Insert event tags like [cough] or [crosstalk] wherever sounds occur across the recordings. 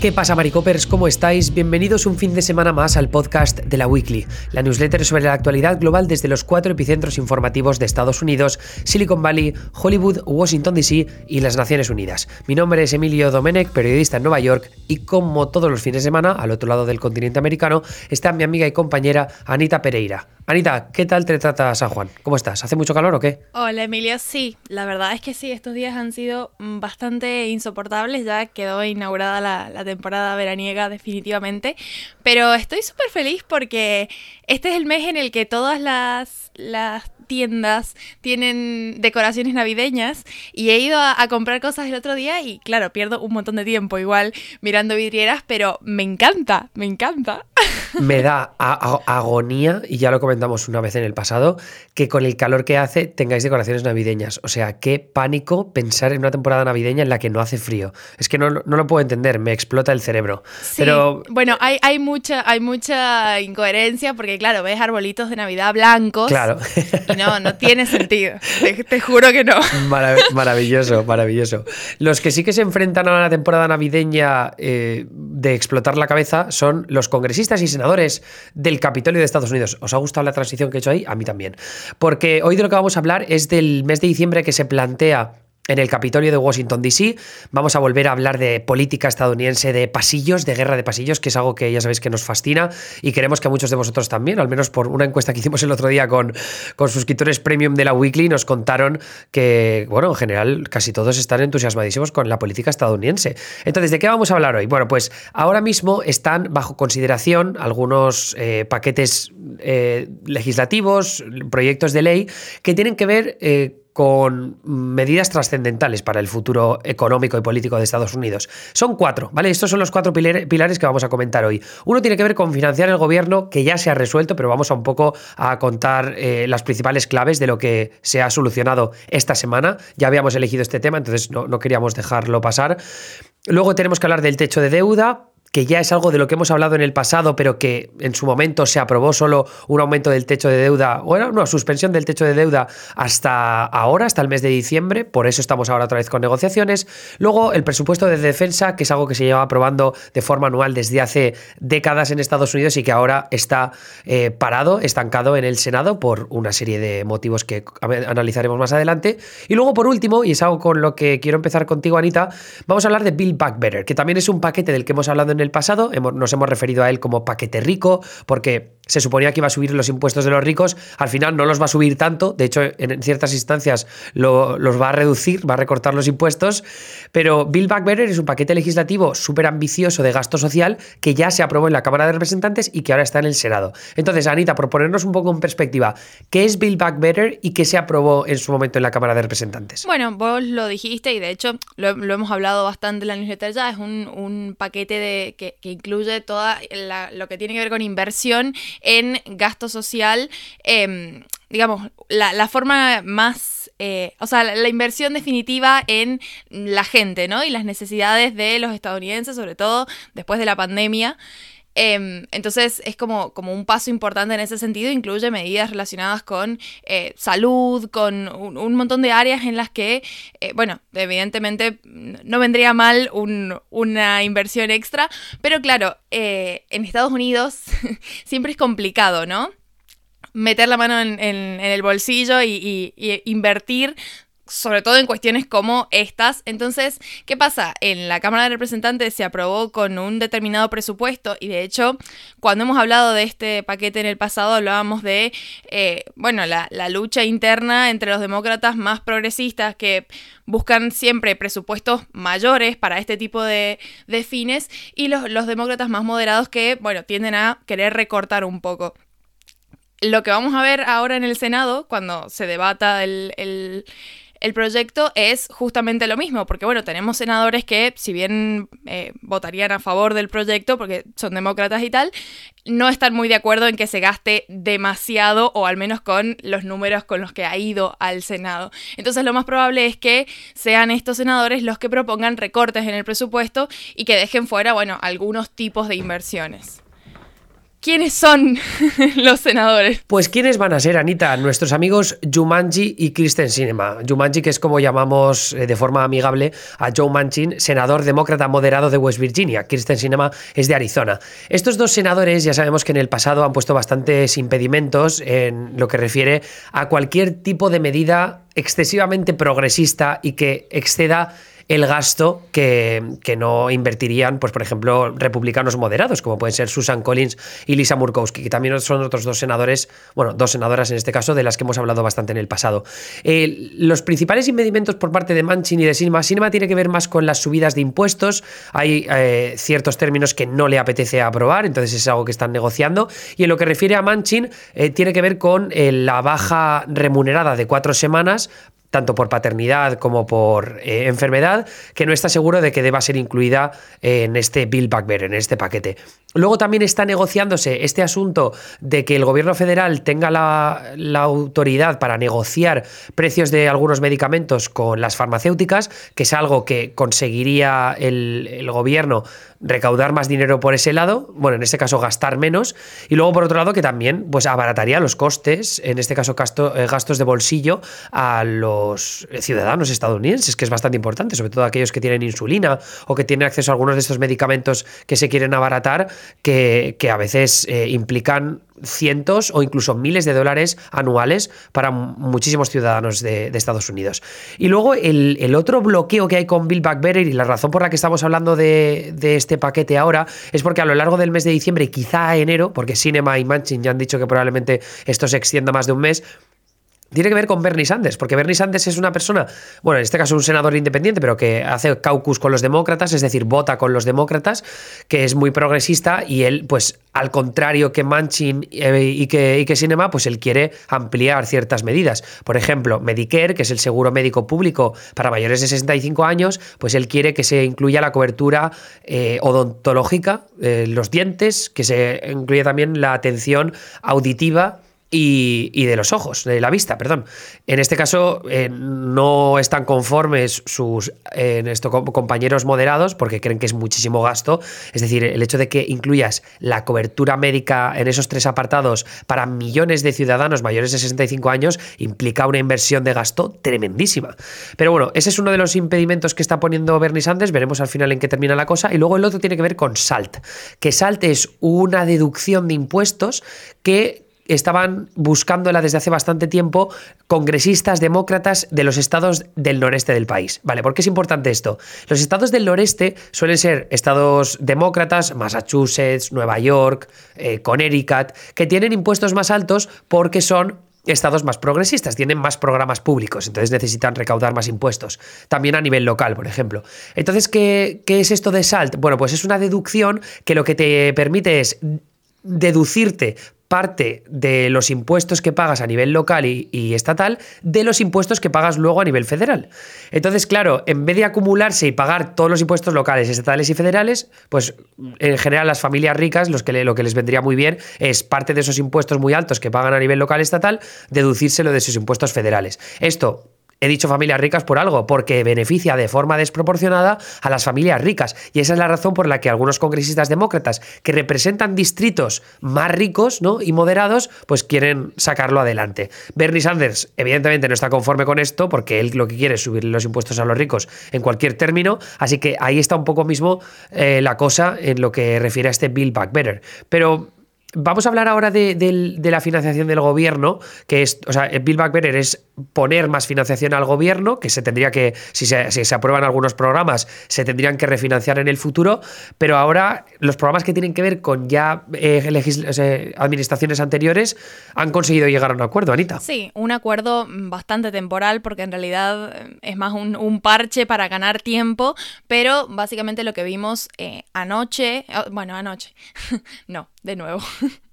¿Qué pasa, Maricopers? ¿Cómo estáis? Bienvenidos un fin de semana más al podcast de la Weekly, la newsletter sobre la actualidad global desde los cuatro epicentros informativos de Estados Unidos, Silicon Valley, Hollywood, Washington DC y las Naciones Unidas. Mi nombre es Emilio Domenech, periodista en Nueva York, y como todos los fines de semana, al otro lado del continente americano, está mi amiga y compañera Anita Pereira. Anita, ¿qué tal te trata San Juan? ¿Cómo estás? ¿Hace mucho calor o qué? Hola Emilio, sí, la verdad es que sí, estos días han sido bastante insoportables, ya quedó inaugurada la, temporada veraniega definitivamente, pero estoy súper feliz porque este es el mes en el que todas las, tiendas tienen decoraciones navideñas y he ido a, comprar cosas el otro día y claro, pierdo un montón de tiempo igual mirando vidrieras, pero me encanta, me encanta. [laughs] Me da agonía, y ya lo comentamos una vez en el pasado, que con el calor que hace tengáis decoraciones navideñas. O sea, qué pánico pensar en una temporada navideña en la que no hace frío. Es que no, lo puedo entender, me explota el cerebro. Pero... Bueno, hay, hay, mucha, hay mucha incoherencia porque claro, ves arbolitos de Navidad blancos. Claro no, no tiene sentido. Te, juro que no. maravilloso, maravilloso. Los que sí que se enfrentan a la temporada navideña eh, de explotar la cabeza son los congresistas y senadores del Capitolio de Estados Unidos. ¿Os ha gustado la transición que he hecho ahí? A mí también. Porque hoy de lo que vamos a hablar es del mes de diciembre que se plantea en el Capitolio de Washington, D.C. Vamos a volver a hablar de política estadounidense, de pasillos, de guerra de pasillos, que es algo que ya sabéis que nos fascina y queremos que a muchos de vosotros también, al menos por una encuesta que hicimos el otro día con, con suscriptores premium de la Weekly, nos contaron que, bueno, en general casi todos están entusiasmadísimos con la política estadounidense. Entonces, ¿de qué vamos a hablar hoy? Bueno, pues ahora mismo están bajo consideración algunos eh, paquetes eh, legislativos, proyectos de ley que tienen que ver... Eh, con medidas trascendentales para el futuro económico y político de Estados Unidos. Son cuatro, ¿vale? Estos son los cuatro pilares que vamos a comentar hoy. Uno tiene que ver con financiar el gobierno, que ya se ha resuelto, pero vamos a un poco a contar eh, las principales claves de lo que se ha solucionado esta semana. Ya habíamos elegido este tema, entonces no, no queríamos dejarlo pasar. Luego tenemos que hablar del techo de deuda, que ya es algo de lo que hemos hablado en el pasado, pero que en su momento se aprobó solo un aumento del techo de deuda, o era una suspensión del techo de deuda hasta ahora, hasta el mes de diciembre, por eso estamos ahora otra vez con negociaciones. Luego, el presupuesto de defensa, que es algo que se lleva aprobando de forma anual desde hace décadas en Estados Unidos y que ahora está eh, parado, estancado en el Senado por una serie de motivos que analizaremos más adelante. Y luego, por último, y es algo con lo que quiero empezar contigo, Anita, vamos a hablar de Build Back Better, que también es un paquete del que hemos hablado en en el pasado, nos hemos referido a él como paquete rico, porque se suponía que iba a subir los impuestos de los ricos, al final no los va a subir tanto, de hecho en ciertas instancias los va a reducir, va a recortar los impuestos, pero Bill Back Better es un paquete legislativo súper ambicioso de gasto social que ya se aprobó en la Cámara de Representantes y que ahora está en el Senado. Entonces, Anita, por ponernos un poco en perspectiva, ¿qué es Bill Back Better y qué se aprobó en su momento en la Cámara de Representantes? Bueno, vos lo dijiste y de hecho lo, hemos hablado bastante en la newsletter ya, es un, paquete de, que, incluye toda lo que tiene que ver con inversión en gasto social, em, digamos, la, forma más, eh, o sea, la, inversión definitiva en la gente, ¿no? Y las necesidades de los estadounidenses, sobre todo después de la pandemia. Em, entonces es como, como un paso importante en ese sentido, incluye medidas relacionadas con eh, salud, con un, montón de áreas en las que, eh, bueno, evidentemente no vendría mal una inversión extra, pero claro, eh, en Estados Unidos [laughs] siempre es complicado, ¿no? meter la mano en, el bolsillo y, invertir sobre todo en cuestiones como estas. Entonces, ¿qué pasa? En la Cámara de Representantes se aprobó con un determinado presupuesto y de hecho, cuando hemos hablado de este paquete en el pasado, hablábamos de, eh, bueno, la, lucha interna entre los demócratas más progresistas que buscan siempre presupuestos mayores para este tipo de, fines y los, demócratas más moderados que, bueno, tienden a querer recortar un poco lo que vamos a ver ahora en el Senado, cuando se debata el proyecto es justamente lo mismo, porque bueno, tenemos senadores que, si bien eh, votarían a favor del proyecto, porque son demócratas y tal, no están muy de acuerdo en que se gaste demasiado, o al menos con los números con los que ha ido al Senado. Entonces lo más probable es que sean estos senadores los que propongan recortes en el presupuesto y que dejen fuera, bueno, algunos tipos de inversiones. ¿Quiénes son [laughs] los senadores? Pues ¿quiénes van a ser, Anita? Nuestros amigos Jumanji y Kristen Sinema. Jumanji, que es como llamamos eh, de forma amigable a Joe Manchin, senador demócrata moderado de West Virginia. Kristen Sinema es de Arizona. Estos dos senadores ya sabemos que en el pasado han puesto bastantes impedimentos en lo que refiere a cualquier tipo de medida excesivamente progresista y que exceda el gasto que, no invertirían, pues por ejemplo, republicanos moderados, como pueden ser Susan Collins y Lisa Murkowski, que también son otros dos senadores, bueno, dos senadoras en este caso, de las que hemos hablado bastante en el pasado. Eh, los principales impedimentos por parte de Manchin y de Sinema, Sinema tiene que ver más con las subidas de impuestos, hay eh, ciertos términos que no le apetece aprobar, entonces es algo que están negociando, y en lo que refiere a Manchin, eh, tiene que ver con la baja remunerada de cuatro semanas tanto por paternidad como por eh, enfermedad, que no está seguro de que deba ser incluida en este Bill Back Better, en este paquete. Luego también está negociándose este asunto de que el gobierno federal tenga la, autoridad para negociar precios de algunos medicamentos con las farmacéuticas, que es algo que conseguiría el, el gobierno recaudar más dinero por ese lado, bueno, en este caso gastar menos, y luego por otro lado que también pues abarataría los costes, en este caso eh, gastos de bolsillo a los ciudadanos estadounidenses, que es bastante importante, sobre todo aquellos que tienen insulina o que tienen acceso a algunos de estos medicamentos que se quieren abaratar, que, a veces eh, implican cientos o incluso miles de dólares anuales para muchísimos ciudadanos de, Estados Unidos. Y luego el, otro bloqueo que hay con Bill Better y la razón por la que estamos hablando de, este paquete ahora es porque a lo largo del mes de diciembre, quizá enero, porque Cinema y Manchin ya han dicho que probablemente esto se extienda más de un mes, tiene que ver con Bernie Sanders, porque Bernie Sanders es una persona, bueno, en este caso un senador independiente, pero que hace caucus con los demócratas, es decir, vota con los demócratas, que es muy progresista y él, pues, al contrario que Manchin eh, y que, y que Sinema, pues él quiere ampliar ciertas medidas. Por ejemplo, Medicare, que es el seguro médico público para mayores de 65 años, pues él quiere que se incluya la cobertura eh, odontológica, eh, los dientes, que se incluya también la atención auditiva y, de los ojos, de la vista, perdón. En este caso eh, no están conformes sus compañeros moderados porque creen que es muchísimo gasto. Es decir, el hecho de que incluyas la cobertura médica en esos tres apartados para millones de ciudadanos mayores de 65 años implica una inversión de gasto tremendísima. Pero bueno, ese es uno de los impedimentos que está poniendo Bernie Sanders. Veremos al final en qué termina la cosa. Y luego el otro tiene que ver con SALT, que SALT es una deducción de impuestos que estaban buscándola desde hace bastante tiempo congresistas demócratas de los estados del noreste del país. Vale, ¿por qué es importante esto? Los estados del noreste suelen ser estados demócratas, Massachusetts, Nueva York, eh, Connecticut, que tienen impuestos más altos porque son estados más progresistas, tienen más programas públicos, entonces necesitan recaudar más impuestos. También a nivel local, por ejemplo. Entonces, ¿qué, qué es esto de SALT? Bueno, pues es una deducción que lo que te permite es deducirte parte de los impuestos que pagas a nivel local y, estatal de los impuestos que pagas luego a nivel federal. Entonces, claro, en vez de acumularse y pagar todos los impuestos locales, estatales y federales, pues en general las familias ricas los que lo que les vendría muy bien es parte de esos impuestos muy altos que pagan a nivel local y estatal, deducírselo de sus impuestos federales. Esto He dicho familias ricas por algo, porque beneficia de forma desproporcionada a las familias ricas. Y esa es la razón por la que algunos congresistas demócratas que representan distritos más ricos ¿no? y moderados, pues quieren sacarlo adelante. Bernie Sanders, evidentemente, no está conforme con esto, porque él lo que quiere es subir los impuestos a los ricos en cualquier término. Así que ahí está un poco mismo eh, la cosa en lo que refiere a este Bill Back Better. Pero Vamos a hablar ahora de, la financiación del gobierno, que es, o sea, el Bill Back Better es poner más financiación al gobierno, que se tendría que, si se, aprueban algunos programas, se tendrían que refinanciar en el futuro, pero ahora los programas que tienen que ver con ya eh, administraciones anteriores han conseguido llegar a un acuerdo, Anita. Sí, un acuerdo bastante temporal, porque en realidad eh, es más un, parche para ganar tiempo, pero básicamente lo que vimos eh, anoche, bueno, anoche, [laughs] no, de nuevo. [laughs]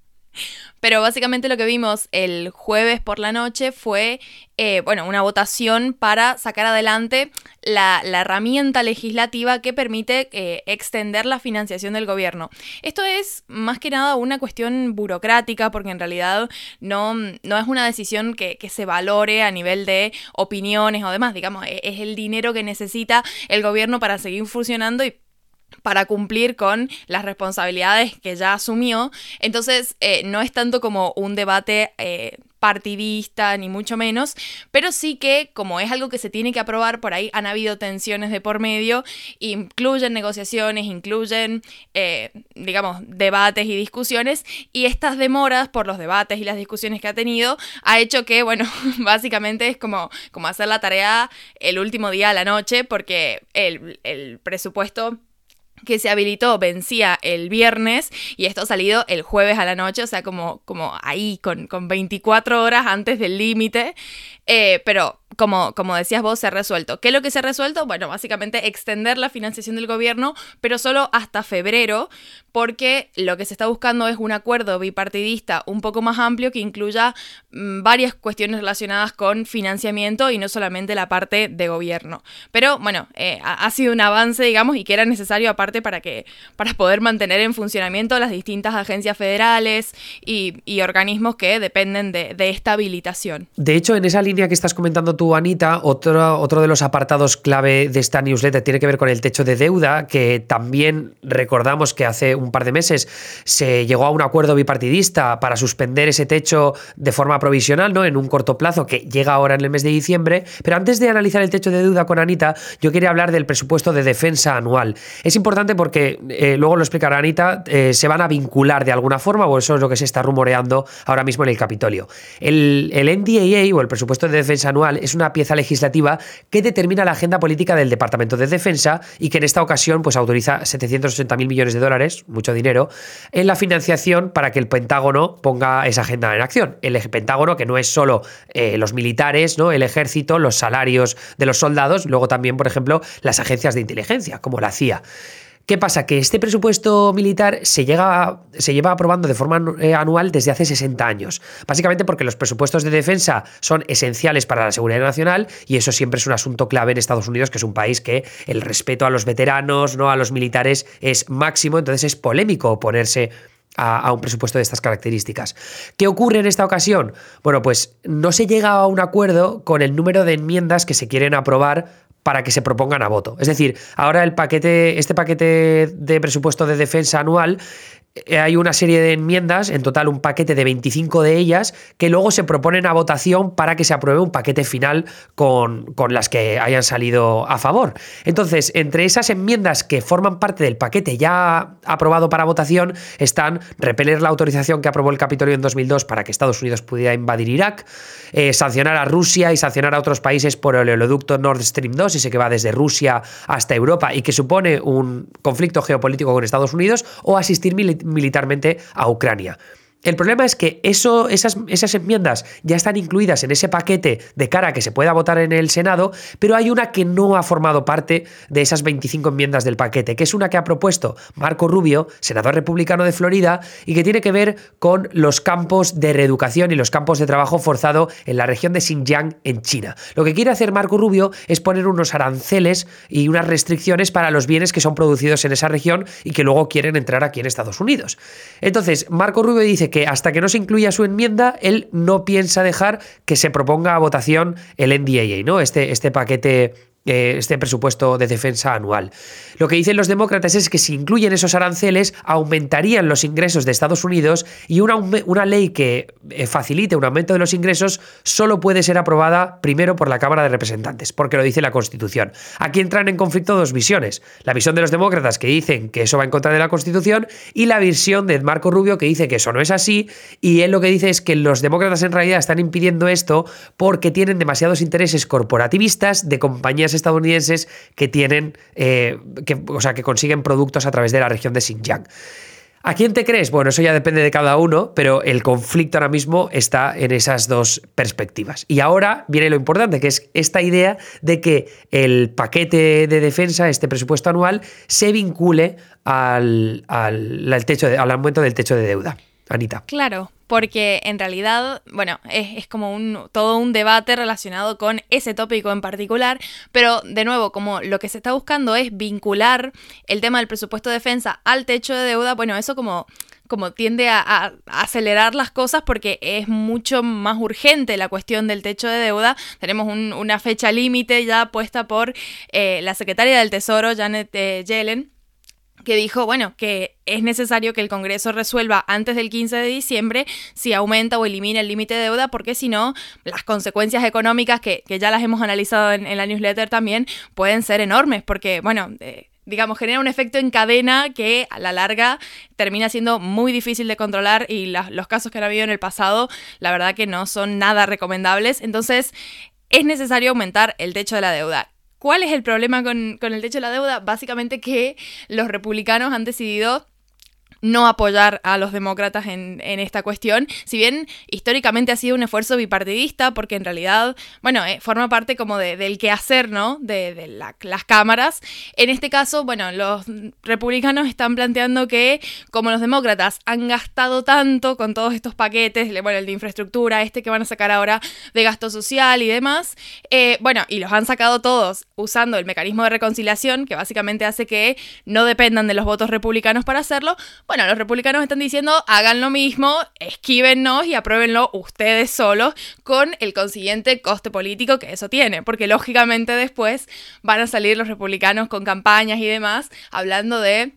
Pero básicamente lo que vimos el jueves por la noche fue, eh, bueno, una votación para sacar adelante la, herramienta legislativa que permite eh, extender la financiación del gobierno. Esto es más que nada una cuestión burocrática porque en realidad no, no es una decisión que, que, se valore a nivel de opiniones o demás, digamos, e, es el dinero que necesita el gobierno para seguir funcionando y para cumplir con las responsabilidades que ya asumió. Entonces, eh, no es tanto como un debate eh, partidista, ni mucho menos, pero sí que como es algo que se tiene que aprobar, por ahí han habido tensiones de por medio, incluyen negociaciones, incluyen, eh, digamos, debates y discusiones, y estas demoras por los debates y las discusiones que ha tenido ha hecho que, bueno, [laughs] básicamente es como, como hacer la tarea el último día a la noche, porque el, el presupuesto que se habilitó vencía el viernes y esto ha salido el jueves a la noche, o sea, como, como ahí, con, con 24 horas antes del límite. Eh, pero como, como decías vos, se ha resuelto. ¿Qué es lo que se ha resuelto? Bueno, básicamente extender la financiación del gobierno, pero solo hasta febrero, porque lo que se está buscando es un acuerdo bipartidista un poco más amplio que incluya mm, varias cuestiones relacionadas con financiamiento y no solamente la parte de gobierno. Pero bueno, eh, ha, sido un avance, digamos, y que era necesario aparte para, que, para poder mantener en funcionamiento las distintas agencias federales y, organismos que dependen de, de esta habilitación. De hecho, en esa línea que estás comentando tú, Anita, otro, otro de los apartados clave de esta newsletter tiene que ver con el techo de deuda, que también recordamos que hace un par de meses se llegó a un acuerdo bipartidista para suspender ese techo de forma provisional, ¿no? En un corto plazo que llega ahora en el mes de diciembre. Pero antes de analizar el techo de deuda con Anita, yo quería hablar del presupuesto de defensa anual. Es importante porque, eh, luego lo explicará Anita, eh, se van a vincular de alguna forma, o eso es lo que se está rumoreando ahora mismo en el Capitolio. El, el NDAA o el presupuesto de defensa anual es una pieza legislativa que determina la agenda política del Departamento de Defensa y que en esta ocasión pues, autoriza 780.000 millones de dólares, mucho dinero, en la financiación para que el Pentágono ponga esa agenda en acción. El Pentágono, que no es solo eh, los militares, ¿no? el ejército, los salarios de los soldados, luego también, por ejemplo, las agencias de inteligencia, como la CIA. ¿Qué pasa? Que este presupuesto militar se, llega, se lleva aprobando de forma eh, anual desde hace 60 años. Básicamente porque los presupuestos de defensa son esenciales para la seguridad nacional y eso siempre es un asunto clave en Estados Unidos, que es un país que el respeto a los veteranos, no a los militares, es máximo. Entonces es polémico oponerse a, a, un presupuesto de estas características. ¿Qué ocurre en esta ocasión? Bueno, pues no se llega a un acuerdo con el número de enmiendas que se quieren aprobar para que se propongan a voto. Es decir, ahora el paquete, este paquete de presupuesto de defensa anual hay una serie de enmiendas, en total un paquete de 25 de ellas, que luego se proponen a votación para que se apruebe un paquete final con, con, las que hayan salido a favor. Entonces, entre esas enmiendas que forman parte del paquete ya aprobado para votación están repeler la autorización que aprobó el Capitolio en 2002 para que Estados Unidos pudiera invadir Irak, eh, sancionar a Rusia y sancionar a otros países por el oleoducto Nord Stream 2, ese que va desde Rusia hasta Europa y que supone un conflicto geopolítico con Estados Unidos, o asistir militarmente militarmente a Ucrania. El problema es que eso, esas, esas, enmiendas ya están incluidas en ese paquete de cara a que se pueda votar en el Senado, pero hay una que no ha formado parte de esas 25 enmiendas del paquete, que es una que ha propuesto Marco Rubio, senador republicano de Florida, y que tiene que ver con los campos de reeducación y los campos de trabajo forzado en la región de Xinjiang, en China. Lo que quiere hacer Marco Rubio es poner unos aranceles y unas restricciones para los bienes que son producidos en esa región y que luego quieren entrar aquí en Estados Unidos. Entonces, Marco Rubio dice que que hasta que no se incluya su enmienda, él no piensa dejar que se proponga a votación el NDAA, ¿no? Este, este paquete este presupuesto de defensa anual. Lo que dicen los demócratas es que si incluyen esos aranceles, aumentarían los ingresos de Estados Unidos y una, una ley que eh, facilite un aumento de los ingresos solo puede ser aprobada primero por la Cámara de Representantes, porque lo dice la Constitución. Aquí entran en conflicto dos visiones. La visión de los demócratas que dicen que eso va en contra de la Constitución y la visión de Marco Rubio que dice que eso no es así y él lo que dice es que los demócratas en realidad están impidiendo esto porque tienen demasiados intereses corporativistas de compañías estadounidenses que tienen, eh, que, o sea, que consiguen productos a través de la región de Xinjiang. ¿A quién te crees? Bueno, eso ya depende de cada uno, pero el conflicto ahora mismo está en esas dos perspectivas. Y ahora viene lo importante, que es esta idea de que el paquete de defensa, este presupuesto anual, se vincule al, al, techo al aumento del techo de deuda. Claro, porque en realidad, bueno, es, como un, todo un debate relacionado con ese tópico en particular, pero de nuevo, como lo que se está buscando es vincular el tema del presupuesto de defensa al techo de deuda, bueno, eso como como tiende a, acelerar las cosas porque es mucho más urgente la cuestión del techo de deuda. Tenemos una fecha límite ya puesta por eh, la secretaria del Tesoro, Janet eh, Yellen que dijo, bueno, que es necesario que el Congreso resuelva antes del 15 de diciembre si aumenta o elimina el límite de deuda, porque si no, las consecuencias económicas, que, ya las hemos analizado en, la newsletter también, pueden ser enormes, porque, bueno... Eh, digamos, genera un efecto en cadena que a la larga termina siendo muy difícil de controlar y los casos que han habido en el pasado, la verdad que no son nada recomendables. Entonces, es necesario aumentar el techo de la deuda. ¿Cuál es el problema con, con el techo de la deuda? Básicamente que los republicanos han decidido no apoyar a los demócratas en, esta cuestión, si bien históricamente ha sido un esfuerzo bipartidista, porque en realidad, bueno, eh, forma parte como del quehacer, ¿no? De, las cámaras. En este caso, bueno, los republicanos están planteando que como los demócratas han gastado tanto con todos estos paquetes, bueno, el de infraestructura, este que van a sacar ahora de gasto social y demás, eh, bueno, y los han sacado todos usando el mecanismo de reconciliación, que básicamente hace que no dependan de los votos republicanos para hacerlo, bueno, los republicanos están diciendo hagan lo mismo, esquívennos y apruébenlo ustedes solos con el consiguiente coste político que eso tiene, porque lógicamente después van a salir los republicanos con campañas y demás hablando de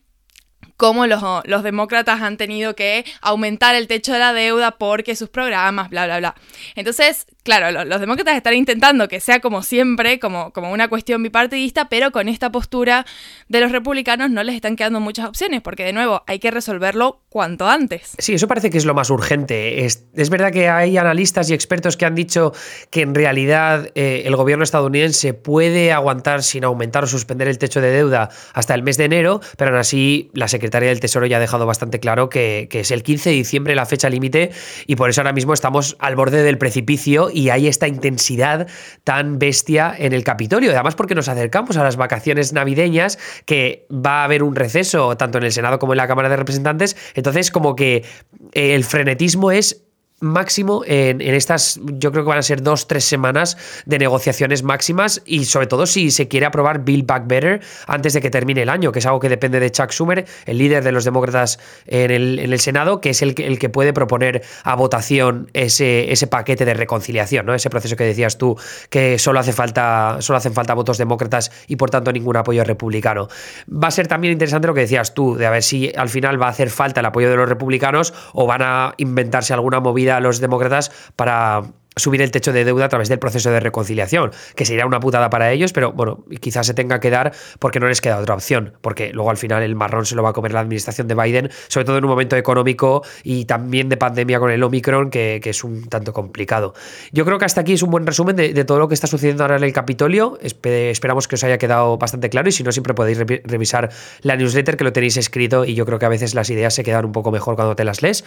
cómo los, los, demócratas han tenido que aumentar el techo de la deuda porque sus programas, bla, bla, bla. Entonces, claro, los, demócratas están intentando que sea como siempre, como, como una cuestión bipartidista, pero con esta postura de los republicanos no les están quedando muchas opciones, porque de nuevo hay que resolverlo cuanto antes. Sí, eso parece que es lo más urgente. Es, verdad que hay analistas y expertos que han dicho que en realidad eh, el gobierno estadounidense puede aguantar sin aumentar o suspender el techo de deuda hasta el mes de enero, pero aún así la secretaria del Tesoro ya ha dejado bastante claro que, es el 15 de diciembre la fecha límite y por eso ahora mismo estamos al borde del precipicio y hay esta intensidad tan bestia en el Capitolio. Además, porque nos acercamos a las vacaciones navideñas, que va a haber un receso tanto en el Senado como en la Cámara de Representantes. Entonces, como que eh, el frenetismo es máximo en, estas, yo creo que van a ser dos, tres semanas de negociaciones máximas y sobre todo si se quiere aprobar Bill Back Better antes de que termine el año, que es algo que depende de Chuck Schumer, el líder de los demócratas en el, en el Senado, que es el, el, que puede proponer a votación ese, ese paquete de reconciliación, ¿no? ese proceso que decías tú, que solo, hace falta, solo hacen falta votos demócratas y por tanto ningún apoyo republicano. Va a ser también interesante lo que decías tú, de a ver si al final va a hacer falta el apoyo de los republicanos o van a inventarse alguna movida a los demócratas para subir el techo de deuda a través del proceso de reconciliación, que sería una putada para ellos, pero bueno, quizás se tenga que dar porque no les queda otra opción, porque luego al final el marrón se lo va a comer la administración de Biden, sobre todo en un momento económico y también de pandemia con el Omicron, que, es un tanto complicado. Yo creo que hasta aquí es un buen resumen de, todo lo que está sucediendo ahora en el Capitolio. esperamos que os haya quedado bastante claro y si no, siempre podéis revisar la newsletter que lo tenéis escrito y yo creo que a veces las ideas se quedan un poco mejor cuando te las lees.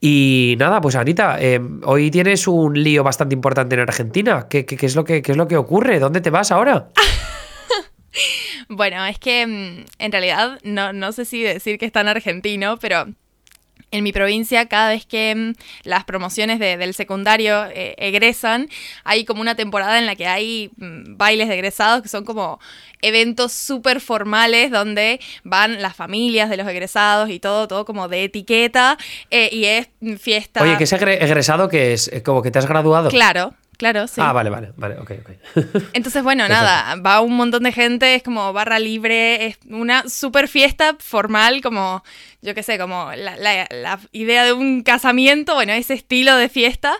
Y nada, pues Anita, eh, hoy tienes un lío bastante importante en Argentina. ¿Qué, es, lo que, es lo que ocurre? ¿Dónde te vas ahora? [laughs] bueno, es que mm, en realidad no, no sé si decir que está en argentino, pero en mi provincia, cada vez que mm, las promociones del secundario eh, egresan, hay como una temporada en la que hay mm, bailes de egresados que son como eventos súper formales donde van las familias de los egresados y todo, todo como de etiqueta eh, y es fiesta. Oye, que ese egresado que es como que te has graduado. Claro, Claro, sí. Ah, vale, vale, vale, ok, ok. [laughs] Entonces, bueno, nada, va un montón de gente, es como barra libre, es una super fiesta formal, como, yo qué sé, como la, idea de un casamiento, bueno, ese estilo de fiesta.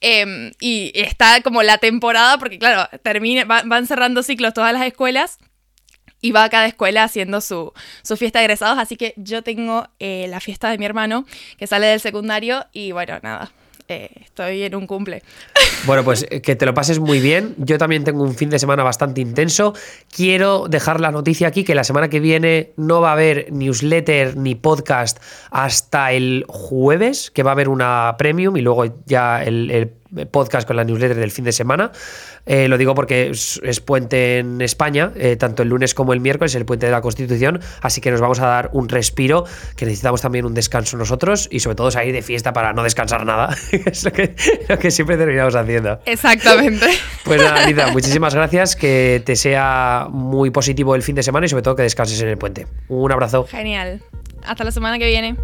Em, y está como la temporada, porque claro, termina, van cerrando ciclos todas las escuelas y va a cada escuela haciendo su, su, fiesta de egresados. Así que yo tengo eh, la fiesta de mi hermano que sale del secundario y bueno, nada, eh, estoy en un cumple. Bueno, pues eh, que te lo pases muy bien. Yo también tengo un fin de semana bastante intenso. Quiero dejar la noticia aquí que la semana que viene no va a haber newsletter ni podcast hasta el jueves, que va a haber una premium y luego ya el, el podcast con la newsletter del fin de semana. Eh, lo digo porque es, puente en España, eh, tanto el lunes como el miércoles, el puente de la Constitución, así que nos vamos a dar un respiro, que necesitamos también un descanso nosotros y sobre todo salir de fiesta para no descansar nada, [laughs] es lo que, lo que siempre terminamos haciendo. Exactamente. Pues nada, Anita, muchísimas gracias, que te sea muy positivo el fin de semana y sobre todo que descanses en el puente. Un abrazo. Genial. Hasta la semana que viene.